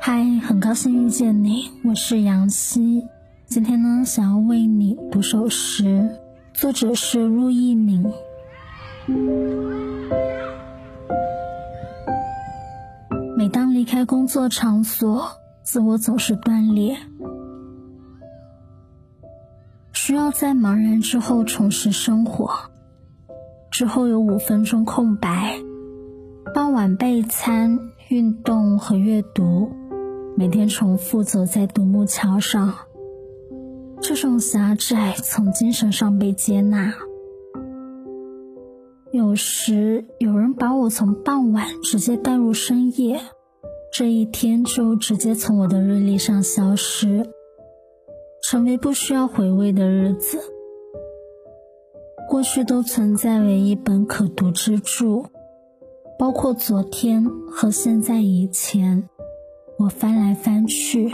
嗨，很高兴遇见你，我是杨希。今天呢，想要为你读首诗，作者是陆一鸣。每当离开工作场所，自我总是断裂，需要在茫然之后重拾生活。之后有五分钟空白，晚备餐、运动和阅读。每天重复走在独木桥上，这种狭窄从精神上被接纳。有时有人把我从傍晚直接带入深夜，这一天就直接从我的日历上消失，成为不需要回味的日子。过去都存在为一本可读之著，包括昨天和现在以前。我翻来翻去。